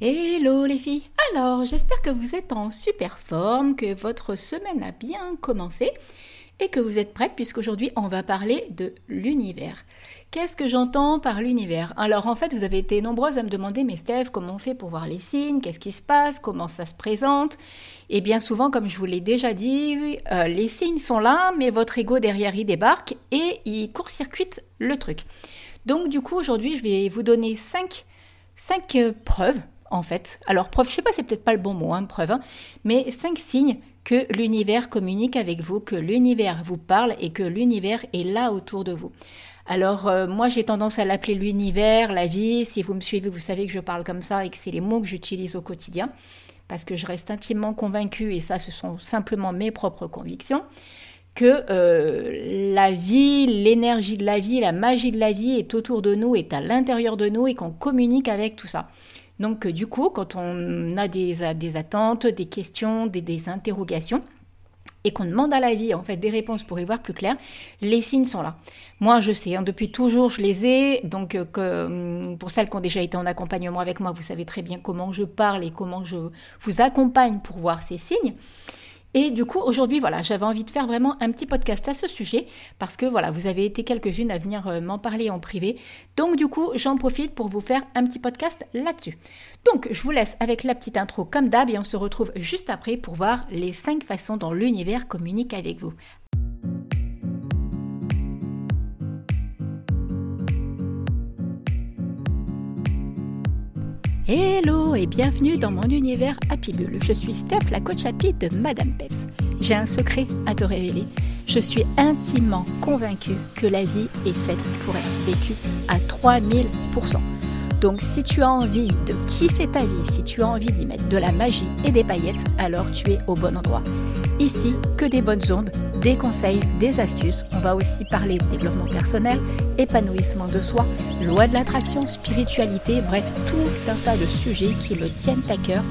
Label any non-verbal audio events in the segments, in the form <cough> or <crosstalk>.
Hello les filles. Alors j'espère que vous êtes en super forme, que votre semaine a bien commencé et que vous êtes prêtes puisqu'aujourd'hui on va parler de l'univers. Qu'est-ce que j'entends par l'univers? Alors en fait vous avez été nombreuses à me demander mais Steph comment on fait pour voir les signes? Qu'est-ce qui se passe? Comment ça se présente? Et bien souvent comme je vous l'ai déjà dit, euh, les signes sont là mais votre ego derrière il débarque et il court-circuite le truc. Donc du coup aujourd'hui je vais vous donner 5 cinq euh, preuves en fait. Alors preuve, je sais pas, c'est peut-être pas le bon mot, hein, preuve, hein, mais cinq signes que l'univers communique avec vous, que l'univers vous parle et que l'univers est là autour de vous. Alors euh, moi j'ai tendance à l'appeler l'univers, la vie. Si vous me suivez, vous savez que je parle comme ça et que c'est les mots que j'utilise au quotidien parce que je reste intimement convaincue, et ça ce sont simplement mes propres convictions, que euh, la vie, l'énergie de la vie, la magie de la vie est autour de nous, est à l'intérieur de nous et qu'on communique avec tout ça. Donc euh, du coup, quand on a des, des attentes, des questions, des, interrogations, et qu'on demande à la vie en fait des réponses pour y voir plus clair, les signes sont là. Moi, je sais, hein, depuis toujours, je les ai. Donc, euh, hum, pour celles qui ont déjà été en accompagnement avec moi, vous savez très bien comment je parle et comment je vous accompagne pour voir ces signes. Et du coup, aujourd'hui, voilà, j'avais envie de faire vraiment un petit podcast à ce sujet parce que voilà, vous avez été quelques-unes à venir euh, m'en parler en privé. Donc du coup, j'en profite pour vous faire un petit podcast là-dessus. Donc, je vous laisse avec la petite intro comme d'hab et on se retrouve juste après pour voir les cinq façons dont l'univers communique avec vous. Hello et bienvenue dans mon univers Happy Bull. Je suis Steph, la coach Happy de Madame Peps. J'ai un secret à te révéler. Je suis intimement convaincue que la vie est faite pour être vécue à 3000%. Donc si tu as envie de kiffer ta vie, si tu as envie d'y mettre de la magie et des paillettes, alors tu es au bon endroit. Ici, que des bonnes ondes, des conseils, des astuces. On va aussi parler de développement personnel, épanouissement de soi, loi de l'attraction, spiritualité, bref, tout un tas de sujets qui me tiennent à cœur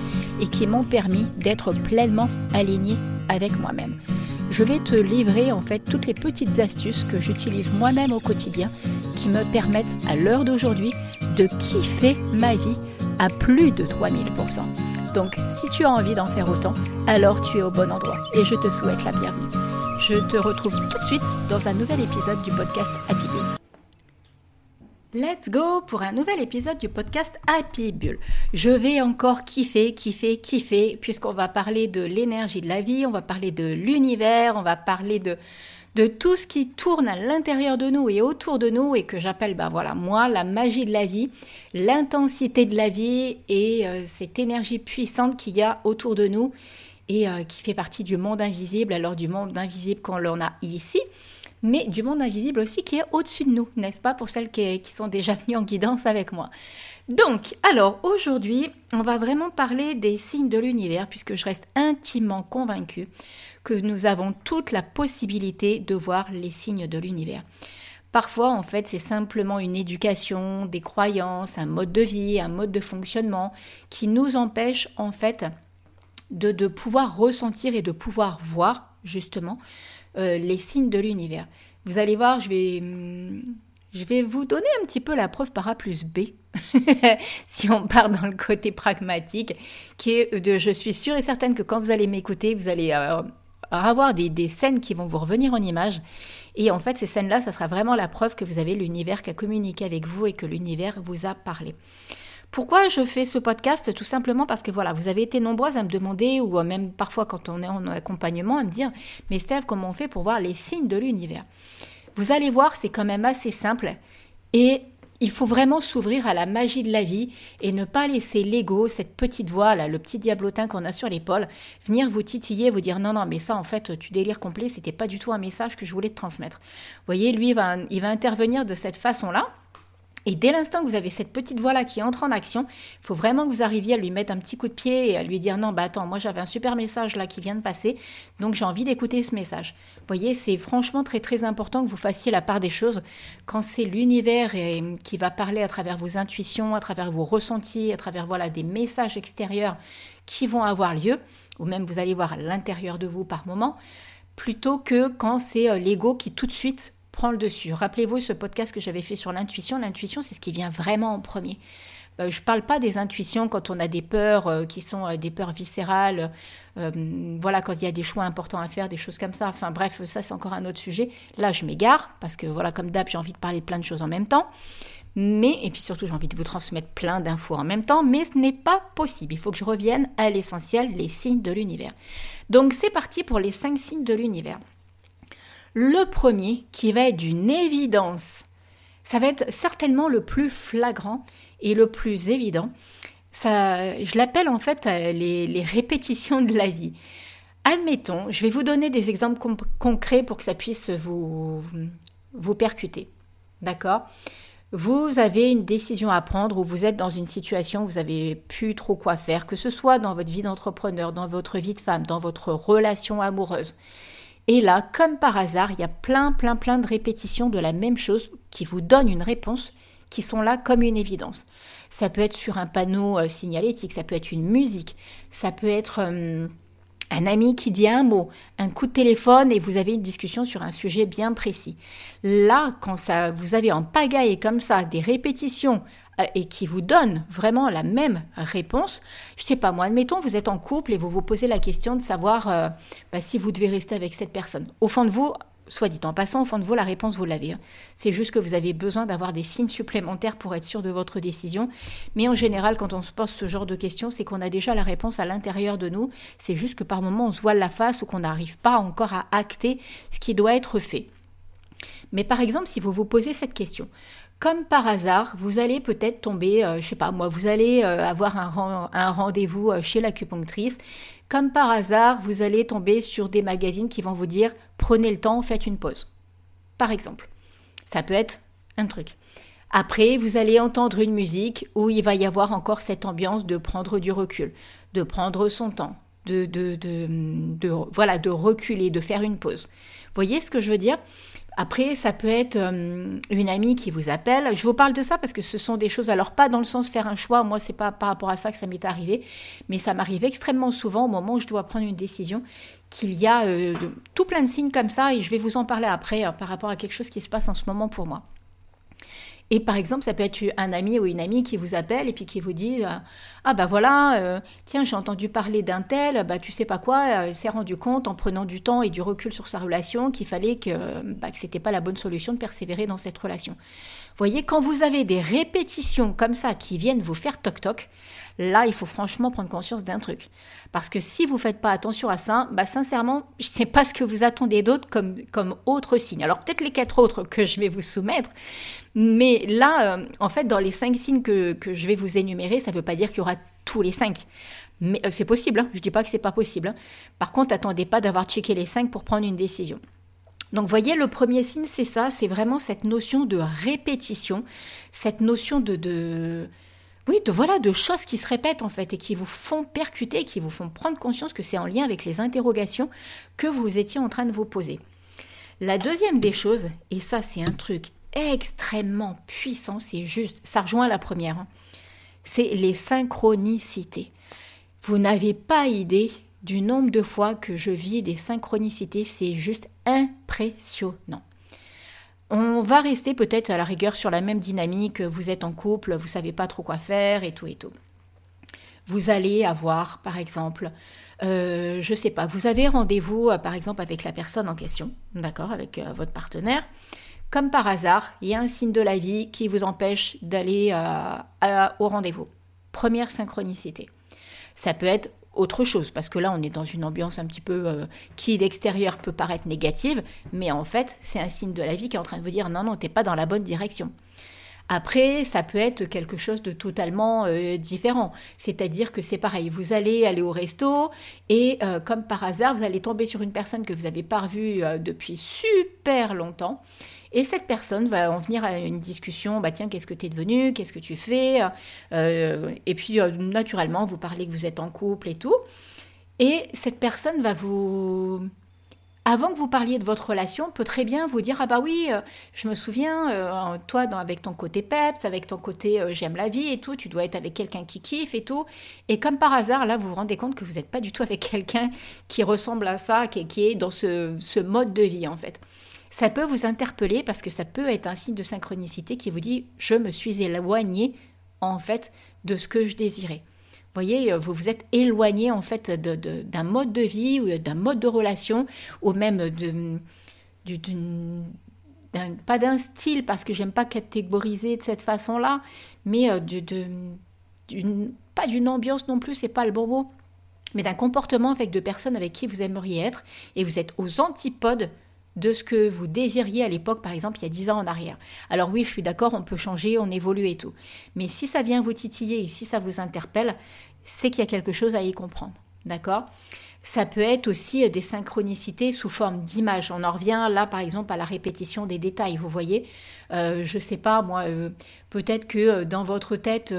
et qui m'ont permis d'être pleinement aligné avec moi-même. Je vais te livrer en fait toutes les petites astuces que j'utilise moi-même au quotidien qui me permettent à l'heure d'aujourd'hui de kiffer ma vie à plus de 3000%. Donc si tu as envie d'en faire autant, alors tu es au bon endroit et je te souhaite la bienvenue. Je te retrouve tout de suite dans un nouvel épisode du podcast Happy Bull. Let's go pour un nouvel épisode du podcast Happy Bull. Je vais encore kiffer, kiffer, kiffer, puisqu'on va parler de l'énergie de la vie, on va parler de l'univers, on va parler de, de tout ce qui tourne à l'intérieur de nous et autour de nous et que j'appelle, ben voilà, moi, la magie de la vie, l'intensité de la vie et euh, cette énergie puissante qu'il y a autour de nous et euh, qui fait partie du monde invisible, alors du monde invisible qu'on l'on a ici, mais du monde invisible aussi qui est au-dessus de nous, n'est-ce pas, pour celles qui, qui sont déjà venues en guidance avec moi. Donc, alors aujourd'hui, on va vraiment parler des signes de l'univers, puisque je reste intimement convaincue que nous avons toute la possibilité de voir les signes de l'univers. Parfois, en fait, c'est simplement une éducation, des croyances, un mode de vie, un mode de fonctionnement qui nous empêche, en fait, de, pouvoir ressentir et de pouvoir voir, justement, euh, les signes de l'univers. Vous allez voir, je vais, je vais vous donner un petit peu la preuve par A plus B, <laughs> si on part dans le côté pragmatique, qui est de, je suis sûre et certaine que quand vous allez m'écouter, vous allez euh, avoir des, des, scènes qui vont vous revenir en image. Et en fait, ces scènes-là, ça sera vraiment la preuve que vous avez l'univers qui a communiqué avec vous et que l'univers vous a parlé. Pourquoi je fais ce podcast? Tout simplement parce que voilà, vous avez été nombreuses à me demander, ou même parfois quand on est en accompagnement, à me dire, mais Steve, comment on fait pour voir les signes de l'univers? Vous allez voir, c'est quand même assez simple. Et il faut vraiment s'ouvrir à la magie de la vie et ne pas laisser l'ego, cette petite voix, le petit diablotin qu'on a sur l'épaule, venir vous titiller, vous dire non, non, mais ça, en fait, tu délires complet, c'était pas du tout un message que je voulais te transmettre. Vous voyez, lui, va, il va intervenir de cette façon-là. Et dès l'instant que vous avez cette petite voix-là qui entre en action, il faut vraiment que vous arriviez à lui mettre un petit coup de pied et à lui dire non, bah attends, moi j'avais un super message là qui vient de passer, donc j'ai envie d'écouter ce message. Vous voyez, c'est franchement très très important que vous fassiez la part des choses quand c'est l'univers qui va parler à travers vos intuitions, à travers vos ressentis, à travers voilà des messages extérieurs qui vont avoir lieu, ou même vous allez voir à l'intérieur de vous par moment, plutôt que quand c'est euh, l'ego qui tout de suite prend le dessus. Rappelez-vous ce podcast que j'avais fait sur l'intuition. L'intuition, c'est ce qui vient vraiment en premier. je ne parle pas des intuitions quand on a des peurs qui sont des peurs viscérales, voilà, quand il y a des choix importants à faire, des choses comme ça. Enfin bref, ça c'est encore un autre sujet. Là, je m'égare parce que voilà, comme d'hab, j'ai envie de parler de plein de choses en même temps. Mais, et puis surtout, j'ai envie de vous transmettre plein d'infos en même temps, mais ce n'est pas possible. Il faut que je revienne à l'essentiel, les signes de l'univers. Donc, c'est parti pour les cinq signes de l'univers. Le premier, qui va être d'une évidence, ça va être certainement le plus flagrant et le plus évident. Ça, je l'appelle en fait euh, les, répétitions de la vie. Admettons, je vais vous donner des exemples concrets pour que ça puisse vous, vous percuter. D'accord? Vous avez une décision à prendre ou vous êtes dans une situation où vous avez plus trop quoi faire, que ce soit dans votre vie d'entrepreneur, dans votre vie de femme, dans votre relation amoureuse. Et là, comme par hasard, il y a plein, plein, plein de répétitions de la même chose qui vous donnent une réponse qui sont là comme une évidence. Ça peut être sur un panneau euh, signalétique, ça peut être une musique, ça peut être... Euh, un ami qui dit un mot, un coup de téléphone et vous avez une discussion sur un sujet bien précis. Là, quand ça, vous avez en pagaille comme ça des répétitions et qui vous donnent vraiment la même réponse, je sais pas moi, admettons vous êtes en couple et vous vous posez la question de savoir euh, bah, si vous devez rester avec cette personne. Au fond de vous, soit dit en passant, au fond de vous, la réponse, vous l'avez. Hein. C'est juste que vous avez besoin d'avoir des signes supplémentaires pour être sûr de votre décision. Mais en général, quand on se pose ce genre de questions, c'est qu'on a déjà la réponse à l'intérieur de nous. C'est juste que par moments, on se voile la face ou qu'on n'arrive pas encore à acter ce qui doit être fait. Mais par exemple, si vous vous posez cette question, comme par hasard, vous allez peut-être tomber, je euh, je sais pas moi, vous allez euh, avoir un, un rendez-vous euh, chez l'acupunctrice comme par hasard, vous allez tomber sur des magazines qui vont vous dire prenez le temps, faites une pause. Par exemple, ça peut être un truc. Après, vous allez entendre une musique où il va y avoir encore cette ambiance de prendre du recul, de prendre son temps, de, de, de, voilà, de reculer, de faire une pause. Vous voyez ce que je veux dire? Après, ça peut être euh, une amie qui vous appelle. Je vous parle de ça parce que ce sont des choses, alors pas dans le sens faire un choix, moi c'est pas par rapport à ça que ça m'est arrivé, mais ça m'arrive extrêmement souvent au moment où je dois prendre une décision qu'il y a euh, tout plein de signes comme ça et je vais vous en parler après euh, par rapport à quelque chose qui se passe en ce moment pour moi. Et par exemple, ça peut être un ami ou une amie qui vous appelle et puis qui vous dit euh, Ah bah voilà, euh, tiens, j'ai entendu parler d'un tel, bah tu sais pas quoi, elle s'est rendu compte en prenant du temps et du recul sur sa relation qu'il fallait que, bah, que c'était pas la bonne solution de persévérer dans cette relation. Vous voyez, quand vous avez des répétitions comme ça qui viennent vous faire toc-toc, là, il faut franchement prendre conscience d'un truc. Parce que si vous ne faites pas attention à ça, bah, sincèrement, <laughs> je ne sais pas ce que vous attendez d'autre comme, comme autre signe. Alors peut-être les quatre autres que je vais vous soumettre, mais là, euh, en fait, dans les cinq signes que, je vais vous énumérer, ça ne veut pas dire qu'il y aura tous les cinq. Mais euh, c'est possible, hein. je ne dis pas que c'est pas possible. Hein. Par contre, attendez pas d'avoir checké les cinq pour prendre une décision. Donc voyez, le premier signe, c'est ça, c'est vraiment cette notion de répétition, cette notion de, de, oui, de voilà, de choses qui se répètent en fait et qui vous font percuter, qui vous font prendre conscience que c'est en lien avec les interrogations que vous étiez en train de vous poser. La deuxième des choses, et ça c'est un truc extrêmement puissant, c'est juste, ça rejoint la première, hein, c'est les synchronicités. Vous n'avez pas idée du nombre de fois que je vis des synchronicités, c'est juste impressionnant. On va rester peut-être à la rigueur sur la même dynamique, vous êtes en couple, vous savez pas trop quoi faire et tout et tout. Vous allez avoir, par exemple, euh, je sais pas, vous avez rendez-vous, euh, par exemple, avec la personne en question, d'accord, avec euh, votre partenaire. Comme par hasard, il y a un signe de la vie qui vous empêche d'aller au rendez-vous. Première synchronicité. Ça peut être autre chose, parce que là, on est dans une ambiance un petit peu euh, qui, d'extérieur, peut paraître négative, mais en fait, c'est un signe de la vie qui est en train de vous dire non, non, t'es pas dans la bonne direction. Après, ça peut être quelque chose de totalement euh, différent. C'est-à-dire que c'est pareil, vous allez aller au resto et euh, comme par hasard, vous allez tomber sur une personne que vous n'avez pas revue depuis super longtemps et cette personne va en venir à une discussion, bah tiens, qu'est-ce que tu es devenu, qu'est-ce que tu fais? Euh, Et puis euh, naturellement, vous parlez que vous êtes en couple et tout. Et cette personne va vous... Avant que vous parliez de votre relation, peut très bien vous dire, ah bah oui, euh, je me souviens, toi, avec ton côté peps, avec ton côté j'aime la vie et tout, tu dois être avec quelqu'un qui kiffe et tout. Et comme par hasard, là, vous vous rendez compte que vous n'êtes pas du tout avec <laughs> quelqu'un qui ressemble à ça, qui, est dans ce mode de vie, en fait ça peut vous interpeller parce que ça peut être un signe de synchronicité qui vous dit je me suis éloigné en fait de ce que je désirais. Vous voyez, vous vous êtes éloigné en fait d'un mode de vie ou d'un mode de relation ou même de, pas d'un style parce que j'aime pas catégoriser de cette façon-là, mais euh, de, pas d'une ambiance non plus, c'est pas le bon mot, mais d'un comportement avec de personnes avec qui vous aimeriez être et vous êtes aux antipodes de ce que vous désiriez à l'époque, par exemple, il y a 10 ans en arrière. Alors oui, je suis d'accord, on peut changer, on évolue et tout. Mais si ça vient vous titiller et si ça vous interpelle, c'est qu'il y a quelque chose à y comprendre. D'accord? Ça peut être aussi euh, des synchronicités sous forme d'images. On en revient là, par exemple, à la répétition des détails. Vous voyez, euh, je ne sais pas, moi, euh, peut-être que dans votre tête,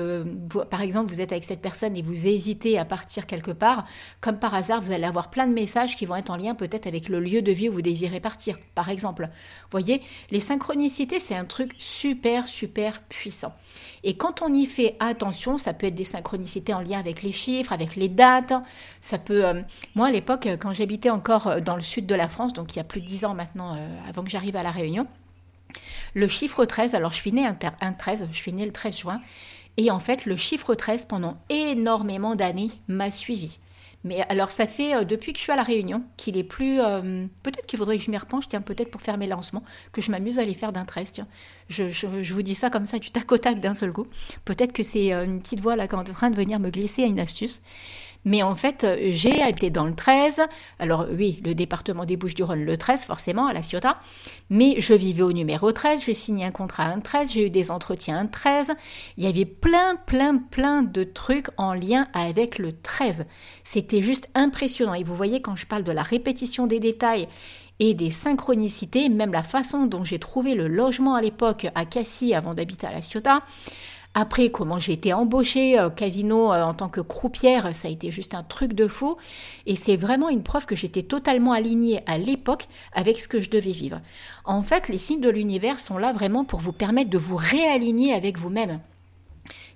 par exemple, vous êtes avec cette personne et vous hésitez à partir quelque part. Comme par hasard, vous allez avoir plein de messages qui vont être en lien peut-être avec le lieu de vie où vous désirez partir, par exemple. Voyez, les synchronicités, c'est un truc super, super puissant. Et quand on y fait attention, ça peut être des synchronicités en lien avec les chiffres, avec les dates. Ça peut. Euh, moi, à l'époque, quand j'habitais encore euh, dans le sud de la France, donc il y a plus de 10 ans maintenant, euh, avant que j'arrive à La Réunion, le chiffre 13, alors je suis née un 13, je suis née le 13 juin, et en fait, le chiffre 13, pendant énormément d'années, m'a suivi. Mais alors, ça fait euh, depuis que je suis à La Réunion qu'il est plus. Euh, peut-être qu'il faudrait que je m'y repenche, tiens, peut-être pour faire mes lancements, que je m'amuse à les faire d'un trait, tiens. Je, je, vous dis ça comme ça, du tac au tac d'un seul coup. Peut-être que c'est euh, une petite voix là qui est en train de venir me glisser à une astuce. Mais en fait, euh, j'ai habité dans le 13. Alors oui, le département des Bouches-du-Rhône, le 13, forcément, à la Ciotat. Mais je vivais au numéro 13. J'ai signé un contrat un 13. J'ai eu des entretiens un 13. Il y avait plein, plein, plein de trucs en lien avec le 13. C'était juste impressionnant. Et vous voyez, quand je parle de la répétition des détails et des synchronicités, même la façon dont j'ai trouvé le logement à l'époque à Cassis avant d'habiter à la Ciotat, après, comment j'ai été embauchée euh, casino euh, en tant que croupière, ça a été juste un truc de fou. Et c'est vraiment une preuve que j'étais totalement alignée à l'époque avec ce que je devais vivre. En fait, les signes de l'univers sont là vraiment pour vous permettre de vous réaligner avec vous-même.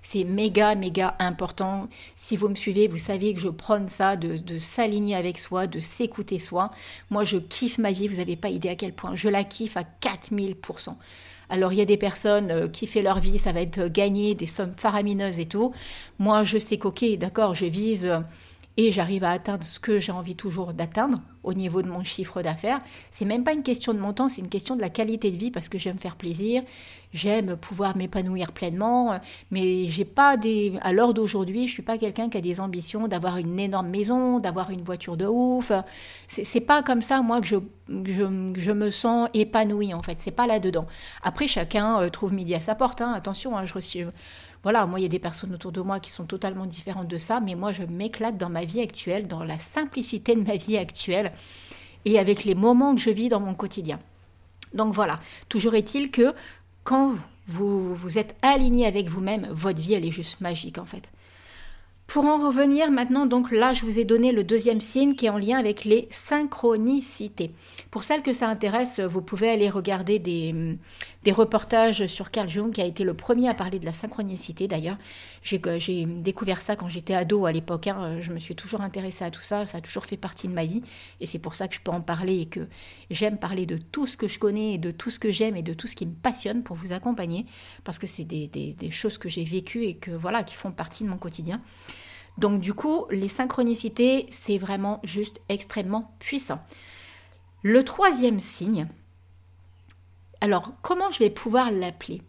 C'est méga, méga important. Si vous me suivez, vous savez que je prône ça, de, de s'aligner avec soi, de s'écouter soi. Moi, je kiffe ma vie, vous n'avez pas idée à quel point. Je la kiffe à 4000%. Alors il y a des personnes euh, qui font leur vie, ça va être gagner des sommes faramineuses et tout. Moi, je sais qu'ok, d'accord, je vise euh, et j'arrive à atteindre ce que j'ai envie toujours d'atteindre au niveau de mon chiffre d'affaires. C'est même pas une question de montant, c'est une question de la qualité de vie parce que j'aime faire plaisir, j'aime pouvoir m'épanouir pleinement, mais j'ai pas des à l'heure d'aujourd'hui, je suis pas quelqu'un qui a des ambitions d'avoir une énorme maison, d'avoir une voiture de ouf. C'est pas comme ça moi que je, je, me sens épanouie en fait, c'est pas là-dedans. Après chacun euh, trouve midi à sa porte, hein. attention, hein, je reçois voilà, moi, il y a des personnes autour de moi qui sont totalement différentes de ça, mais moi, je m'éclate dans ma vie actuelle, dans la simplicité de ma vie actuelle et avec les moments que je vis dans mon quotidien. Donc voilà, toujours est-il que quand vous, vous êtes aligné avec vous-même, votre vie, elle est juste magique en fait. Pour en revenir maintenant, donc là, je vous ai donné le deuxième signe qui est en lien avec les synchronicités. Pour celles que ça intéresse, vous pouvez aller regarder des, reportages sur Carl Jung, qui a été le premier à parler de la synchronicité d'ailleurs. J'ai découvert ça quand j'étais ado à l'époque. Hein. Je me suis toujours intéressée à tout ça, ça a toujours fait partie de ma vie. Et c'est pour ça que je peux en parler et que j'aime parler de tout ce que je connais, et de tout ce que j'aime et de tout ce qui me passionne pour vous accompagner, parce que c'est des, des choses que j'ai vécues et que voilà, qui font partie de mon quotidien. Donc du coup, les synchronicités, c'est vraiment juste extrêmement puissant. Le troisième signe, alors comment je vais pouvoir l'appeler?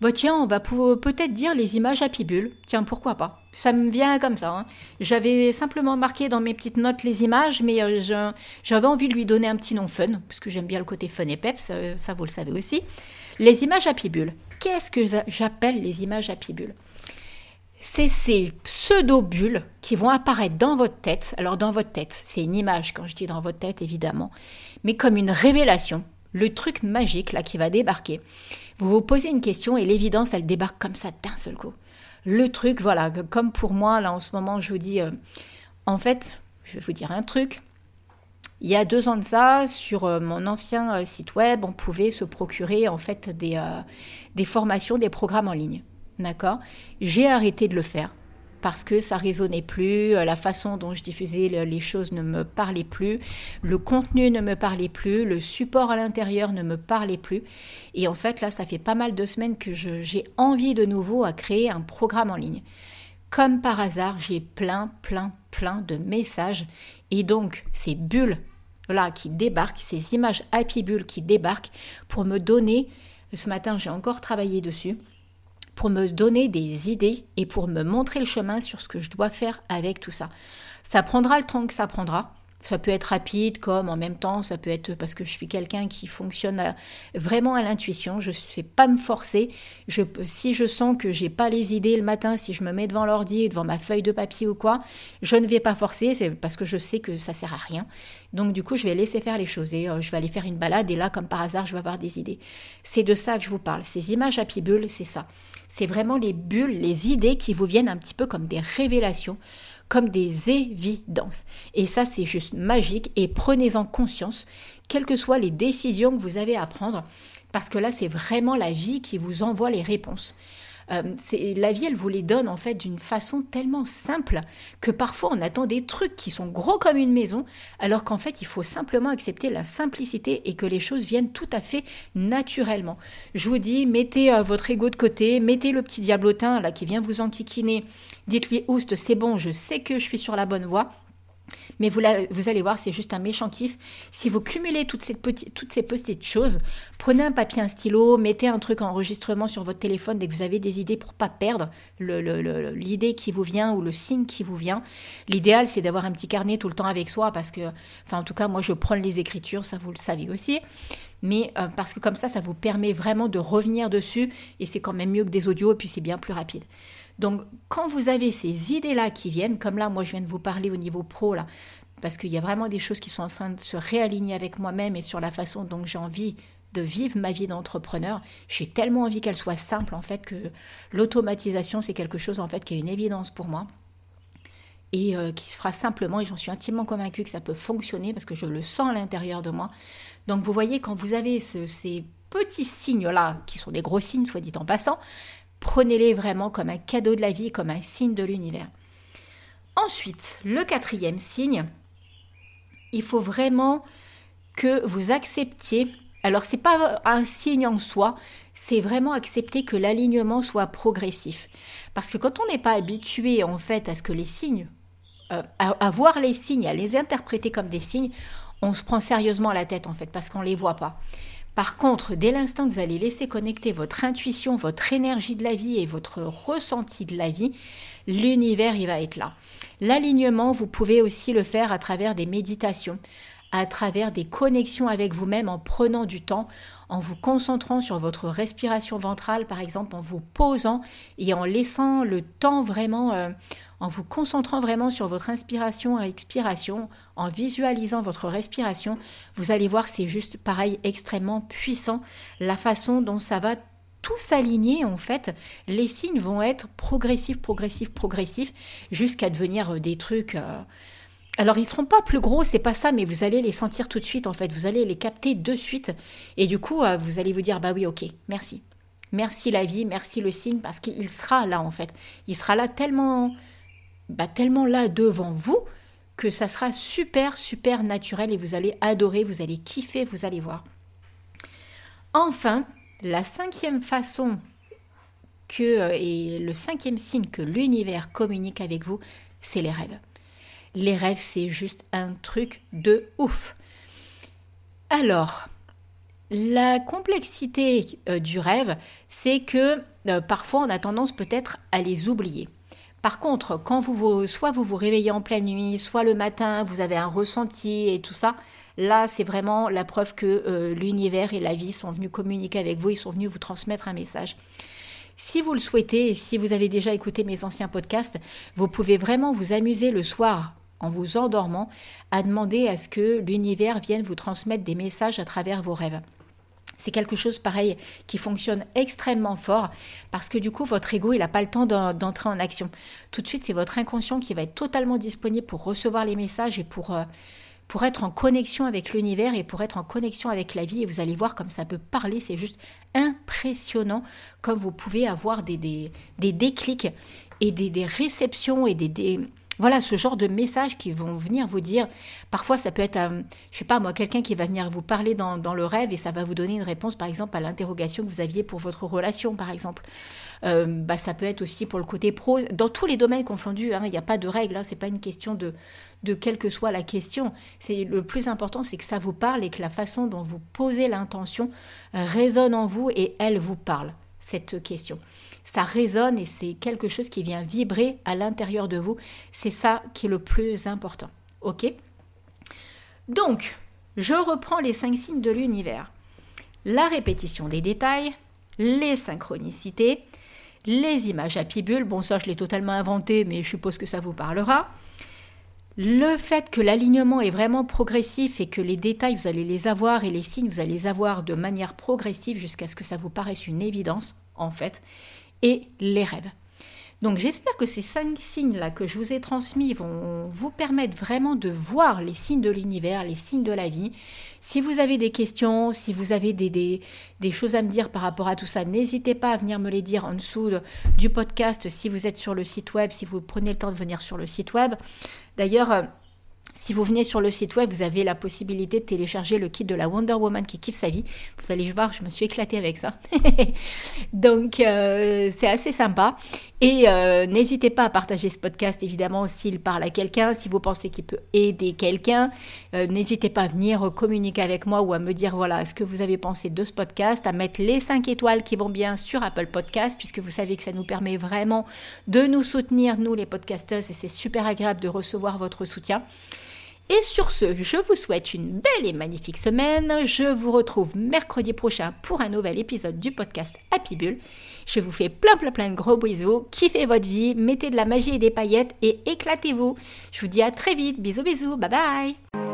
Bah tiens, on va peut-être dire les images à pibule. Tiens, pourquoi pas? Ça me vient comme ça. Hein. J'avais simplement marqué dans mes petites notes les images, mais euh, j'avais envie de lui donner un petit nom fun, parce que j'aime bien le côté fun et peps, ça, ça vous le savez aussi. Les images à pibule. Qu'est-ce que j'appelle les images à pibule? C'est ces pseudo-bulles qui vont apparaître dans votre tête. Alors dans votre tête, c'est une image quand je dis dans votre tête évidemment, mais comme une révélation, le truc magique là qui va débarquer. Vous vous posez une question et l'évidence elle débarque comme ça d'un seul coup. Le truc, voilà, comme pour moi là en ce moment je vous dis, euh, en fait, je vais vous dire un truc. Il y a deux ans de ça, sur euh, mon ancien euh, site web, on pouvait se procurer en fait des, des formations, des programmes en ligne. D'accord J'ai arrêté de le faire. parce que ça résonnait plus, la façon dont je diffusais les choses ne me parlait plus, le contenu ne me parlait plus, le support à l'intérieur ne me parlait plus. Et en fait, là, ça fait pas mal de semaines que j'ai envie de nouveau à créer un programme en ligne. Comme par hasard, j'ai plein, plein, plein de messages. Et donc, ces bulles là qui débarquent, ces images Happy Bulles qui débarquent pour me donner, ce matin j'ai encore travaillé dessus, pour me donner des idées et pour me montrer le chemin sur ce que je dois faire avec tout ça. Ça prendra le temps que ça prendra. Ça peut être rapide, comme en même temps, ça peut être parce que je suis quelqu'un qui fonctionne vraiment à l'intuition. Je ne sais pas me forcer. Si je sens que j'ai pas les idées le matin, si je me mets devant l'ordi, devant ma feuille de papier ou quoi, je ne vais pas forcer. C'est parce que je sais que ça sert à rien. Donc du coup, je vais laisser faire les choses et euh, je vais aller faire une balade et là, comme par hasard, je vais avoir des idées. C'est de ça que je vous parle. Ces images Happy Bull, c'est ça. C'est vraiment les bulles, les idées qui vous viennent un petit peu comme des révélations comme des évidences. Et ça, c'est juste magique et prenez-en conscience, quelles que soient les décisions que vous avez à prendre, parce que là, c'est vraiment la vie qui vous envoie les réponses. Euh, la vie, elle vous les donne en fait d'une façon tellement simple que parfois on attend des trucs qui sont gros comme une maison, alors qu'en fait il faut simplement accepter la simplicité et que les choses viennent tout à fait naturellement. Je vous dis, mettez euh, votre ego de côté, mettez le petit diablotin là qui vient vous enquiquiner, dites-lui Oust, c'est bon, je sais que je suis sur la bonne voie. Mais vous, allez voir, c'est juste un méchant kiff. Si vous cumulez toutes ces, petites, choses, prenez un papier, un stylo, mettez un truc en enregistrement sur votre téléphone dès que vous avez des idées pour pas perdre l'idée qui vous vient ou le signe qui vous vient. L'idéal, c'est d'avoir un petit carnet tout le temps avec soi parce que, enfin en tout cas, moi je prends les écritures, ça vous le savez aussi. Mais euh, parce que comme ça, ça vous permet vraiment de revenir dessus et c'est quand même mieux que des audios et puis c'est bien plus rapide. Donc, quand vous avez ces idées-là qui viennent, comme là, moi, je viens de vous parler au niveau pro, là, parce qu'il y a vraiment des choses qui sont en train de se réaligner avec moi-même et sur la façon dont j'ai envie de vivre ma vie d'entrepreneur. J'ai tellement envie qu'elle soit simple, en fait, que l'automatisation, c'est quelque chose, en fait, qui est une évidence pour moi et euh, qui se fera simplement, et j'en suis intimement convaincue que ça peut fonctionner parce que je le sens à l'intérieur de moi. Donc vous voyez, quand vous avez ces petits signes-là, qui sont des gros signes, soit dit en passant, Prenez-les vraiment comme un cadeau de la vie, comme un signe de l'univers. Ensuite, le quatrième signe, il faut vraiment que vous acceptiez. Alors, ce n'est pas un signe en soi, c'est vraiment accepter que l'alignement soit progressif. Parce que quand on n'est pas habitué en fait à ce que les signes, euh, à, voir les signes, à les interpréter comme des signes, on se prend sérieusement la tête en fait parce qu'on ne les voit pas. Par contre, dès l'instant que vous allez laisser connecter votre intuition, votre énergie de la vie et votre ressenti de la vie, l'univers, il va être là. L'alignement, vous pouvez aussi le faire à travers des méditations, à travers des connexions avec vous-même en prenant du temps, en vous concentrant sur votre respiration ventrale, par exemple, en vous posant et en laissant le temps vraiment, euh, en vous concentrant vraiment sur votre inspiration et expiration, en visualisant votre respiration, vous allez voir, c'est juste pareil, extrêmement puissant, la façon dont ça va tout s'aligner en fait, les signes vont être progressifs, progressifs, progressifs, jusqu'à devenir euh, des trucs... Euh, alors ils seront pas plus gros, c'est pas ça, mais vous allez les sentir tout de suite en fait, vous allez les capter de suite, et du coup euh, vous allez vous dire bah oui ok, merci, merci la vie, merci le signe, parce qu'il sera là en fait, il sera là tellement bah, tellement là devant vous que ça sera super, super naturel et vous allez adorer, vous allez kiffer, vous allez voir. Enfin, la cinquième façon que, euh, et le cinquième signe que l'univers communique avec vous, c'est les rêves. Les rêves, c'est juste un truc de ouf. Alors, la complexité euh, du rêve, c'est que euh, parfois on a tendance peut-être à les oublier. Par contre, quand vous, soit vous vous réveillez en pleine nuit, soit le matin, vous avez un ressenti et tout ça, là, c'est vraiment la preuve que euh, l'univers et la vie sont venus communiquer avec vous, ils sont venus vous transmettre un message. Si vous le souhaitez et si vous avez déjà écouté mes anciens podcasts, vous pouvez vraiment vous amuser le soir en vous endormant à demander à ce que l'univers vienne vous transmettre des messages à travers vos rêves. C'est quelque chose pareil qui fonctionne extrêmement fort parce que du coup votre ego il n'a pas le temps d'entrer en action. Tout de suite c'est votre inconscient qui va être totalement disponible pour recevoir les messages et pour, euh, pour être en connexion avec l'univers et pour être en connexion avec la vie et vous allez voir comme ça peut parler, c'est juste impressionnant comme vous pouvez avoir des, des, des déclics et des, réceptions et des, voilà ce genre de messages qui vont venir vous dire. Parfois, ça peut être, je je sais pas moi, quelqu'un qui va venir vous parler dans, le rêve et ça va vous donner une réponse, par exemple, à l'interrogation que vous aviez pour votre relation, par exemple. Euh, bah, ça peut être aussi pour le côté pro. Dans tous les domaines confondus, hein, il n'y a pas de règle. Hein, c'est pas une question de, de quelle que soit la question. C'est le plus important, c'est que ça vous parle et que la façon dont vous posez l'intention résonne en vous et elle vous parle cette question. Ça résonne et c'est quelque chose qui vient vibrer à l'intérieur de vous. C'est ça qui est le plus important. Ok? Donc, je reprends les cinq signes de l'univers. La répétition des détails, les synchronicités, les images à pibule, bon ça je l'ai totalement inventé, mais je suppose que ça vous parlera. Le fait que l'alignement est vraiment progressif et que les détails, vous allez les avoir et les signes, vous allez les avoir de manière progressive jusqu'à ce que ça vous paraisse une évidence, en fait, et les rêves. Donc j'espère que ces cinq signes-là que je vous ai transmis vont vous permettre vraiment de voir les signes de l'univers, les signes de la vie. Si vous avez des questions, si vous avez des, des, choses à me dire par rapport à tout ça, n'hésitez pas à venir me les dire en dessous du podcast si vous êtes sur le site web, si vous prenez le temps de venir sur le site web. D'ailleurs, euh, si vous venez sur le site web, vous avez la possibilité de télécharger le kit de la Wonder Woman qui kiffe sa vie. Vous allez voir, je me suis éclatée avec ça. <laughs> Donc, euh, c'est assez sympa. Et euh, n'hésitez pas à partager ce podcast, évidemment, s'il parle à quelqu'un, si vous pensez qu'il peut aider quelqu'un. Euh, n'hésitez pas à venir communiquer avec moi ou à me dire, voilà, ce que vous avez pensé de ce podcast, à mettre les 5 étoiles qui vont bien sur Apple Podcast, puisque vous savez que ça nous permet vraiment de nous soutenir, nous les podcasters, et c'est super agréable de recevoir votre soutien. Et sur ce, je vous souhaite une belle et magnifique semaine. Je vous retrouve mercredi prochain pour un nouvel épisode du podcast Happy Bull. Je vous fais plein plein plein de gros bisous. Kiffez votre vie, mettez de la magie et des paillettes et éclatez-vous. Je vous dis à très vite. Bisous bisous. Bye bye.